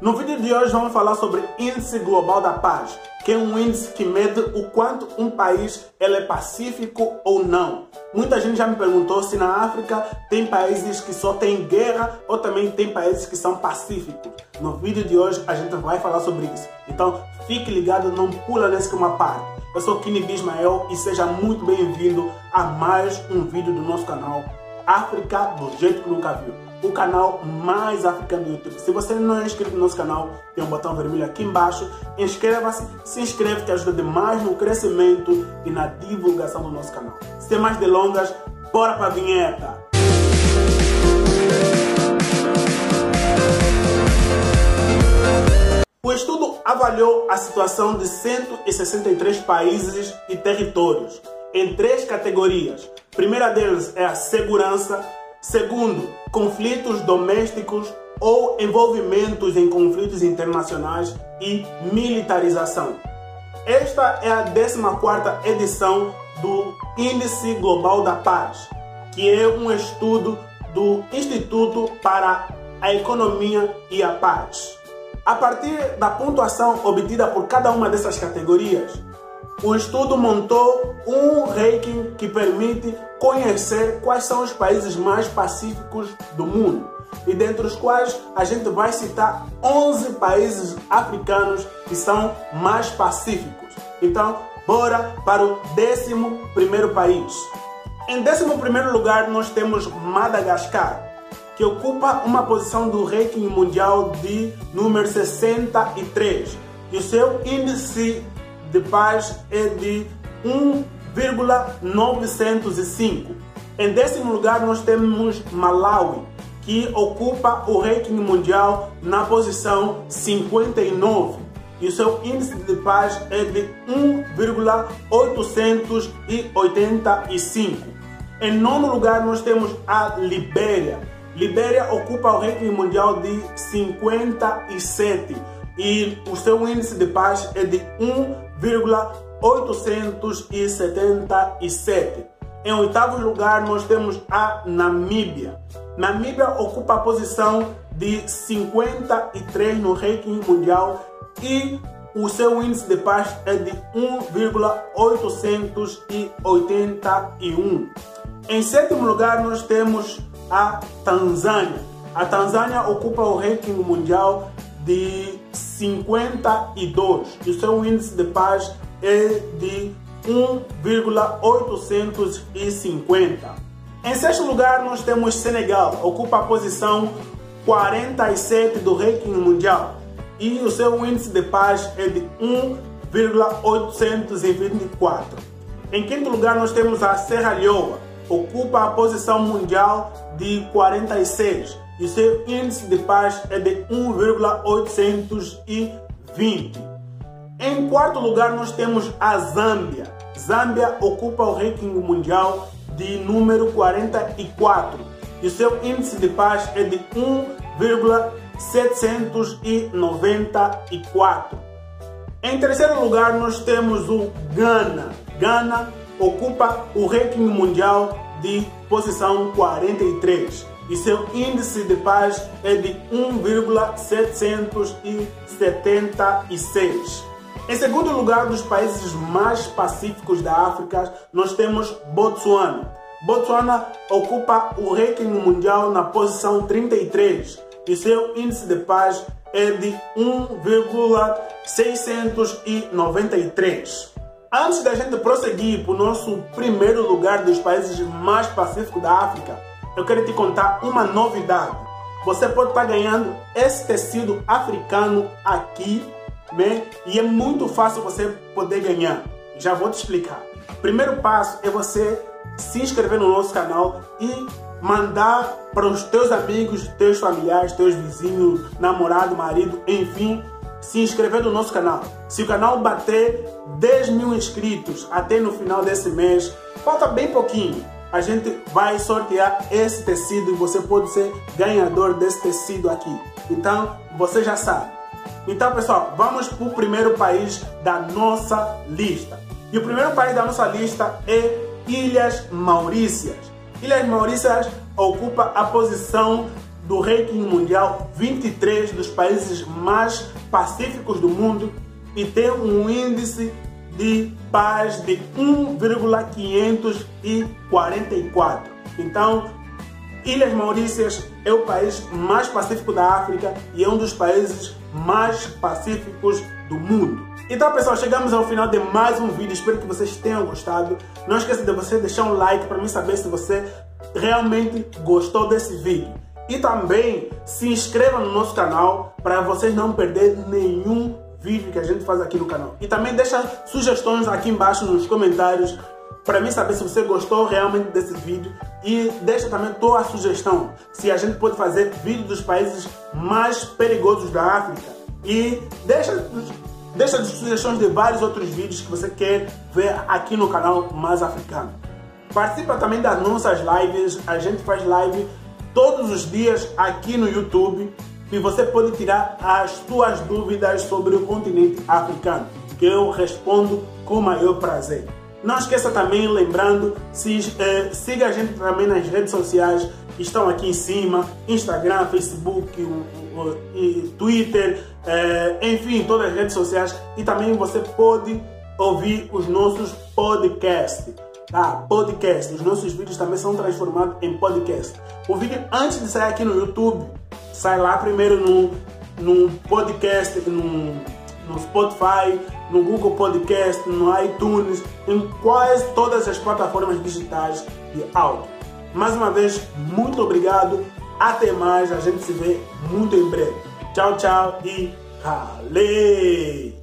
No vídeo de hoje vamos falar sobre Índice Global da Paz, que é um índice que mede o quanto um país ele é pacífico ou não. Muita gente já me perguntou se na África tem países que só tem guerra ou também tem países que são pacíficos. No vídeo de hoje a gente vai falar sobre isso. Então fique ligado, não pula nesse uma parte. Eu sou Kini Bismael e seja muito bem-vindo a mais um vídeo do nosso canal África do jeito que nunca viu o canal mais africano do YouTube. Se você não é inscrito no nosso canal, tem um botão vermelho aqui embaixo. Inscreva-se, se inscreve que ajuda demais no crescimento e na divulgação do nosso canal. Sem mais delongas, bora para a vinheta! O estudo avaliou a situação de 163 países e territórios em três categorias. A primeira delas é a segurança, Segundo, conflitos domésticos ou envolvimentos em conflitos internacionais e militarização. Esta é a 14ª edição do Índice Global da Paz, que é um estudo do Instituto para a Economia e a Paz. A partir da pontuação obtida por cada uma dessas categorias, o estudo montou um ranking que permite conhecer quais são os países mais pacíficos do mundo e dentre os quais a gente vai citar 11 países africanos que são mais pacíficos. Então, bora para o 11 país. Em 11 lugar, nós temos Madagascar, que ocupa uma posição do ranking mundial de número 63 e o seu índice de paz é de 1,905. Em décimo lugar, nós temos Malawi, que ocupa o ranking mundial na posição 59 e o seu índice de paz é de 1,885. Em nono lugar, nós temos a Libéria. Libéria ocupa o ranking mundial de 57 e o seu índice de paz é de 1,877. Em oitavo lugar, nós temos a Namíbia. Namíbia ocupa a posição de 53 no ranking mundial e o seu índice de paz é de 1,881. Em sétimo lugar, nós temos a Tanzânia. A Tanzânia ocupa o ranking mundial de 52 e o seu índice de paz é de 1,850. Em sexto lugar, nós temos Senegal, ocupa a posição 47 do ranking mundial e o seu índice de paz é de 1,824. Em quinto lugar, nós temos a Serra Leoa, ocupa a posição mundial de 46 e seu índice de paz é de 1,820. Em quarto lugar, nós temos a Zâmbia. Zâmbia ocupa o ranking mundial de número 44 e seu índice de paz é de 1,794. Em terceiro lugar, nós temos o Ghana. Ghana ocupa o ranking mundial de posição 43 e seu índice de paz é de 1,776. Em segundo lugar dos países mais pacíficos da África, nós temos Botsuana. Botsuana ocupa o ranking mundial na posição 33 e seu índice de paz é de 1,693. Antes da gente prosseguir para o nosso primeiro lugar dos países mais pacíficos da África, eu quero te contar uma novidade. Você pode estar ganhando esse tecido africano aqui, né? E é muito fácil você poder ganhar. Já vou te explicar. Primeiro passo é você se inscrever no nosso canal e mandar para os teus amigos, teus familiares, teus vizinhos, namorado, marido, enfim, se inscrever no nosso canal. Se o canal bater 10 mil inscritos até no final desse mês, falta bem pouquinho a gente vai sortear esse tecido e você pode ser ganhador desse tecido aqui. Então, você já sabe. Então, pessoal, vamos para o primeiro país da nossa lista. E o primeiro país da nossa lista é Ilhas Maurícias. Ilhas Maurícias ocupa a posição do ranking mundial 23 dos países mais pacíficos do mundo e tem um índice de paz de 1,544. Então, Ilhas Maurícias é o país mais pacífico da África e é um dos países mais pacíficos do mundo. Então pessoal, chegamos ao final de mais um vídeo, espero que vocês tenham gostado. Não esqueça de você deixar um like para mim saber se você realmente gostou desse vídeo. E também se inscreva no nosso canal para vocês não perderem nenhum vídeo que a gente faz aqui no canal. E também deixa sugestões aqui embaixo nos comentários para mim saber se você gostou realmente desse vídeo e deixa também tua sugestão se a gente pode fazer vídeo dos países mais perigosos da África e deixa deixa sugestões de vários outros vídeos que você quer ver aqui no canal Mais Africano. Participa também das nossas lives, a gente faz live todos os dias aqui no YouTube e você pode tirar as suas dúvidas sobre o continente africano, que eu respondo com maior prazer. Não esqueça também, lembrando, se, eh, siga a gente também nas redes sociais que estão aqui em cima, Instagram, Facebook, o, o, o, Twitter, eh, enfim, todas as redes sociais. E também você pode ouvir os nossos podcasts. Tá? Podcast. Os nossos vídeos também são transformados em podcast. O vídeo antes de sair aqui no YouTube, sai lá primeiro no, no podcast, no, no Spotify, no Google Podcast, no iTunes, em quase todas as plataformas digitais de áudio. Mais uma vez, muito obrigado. Até mais. A gente se vê muito em breve. Tchau, tchau e ralei!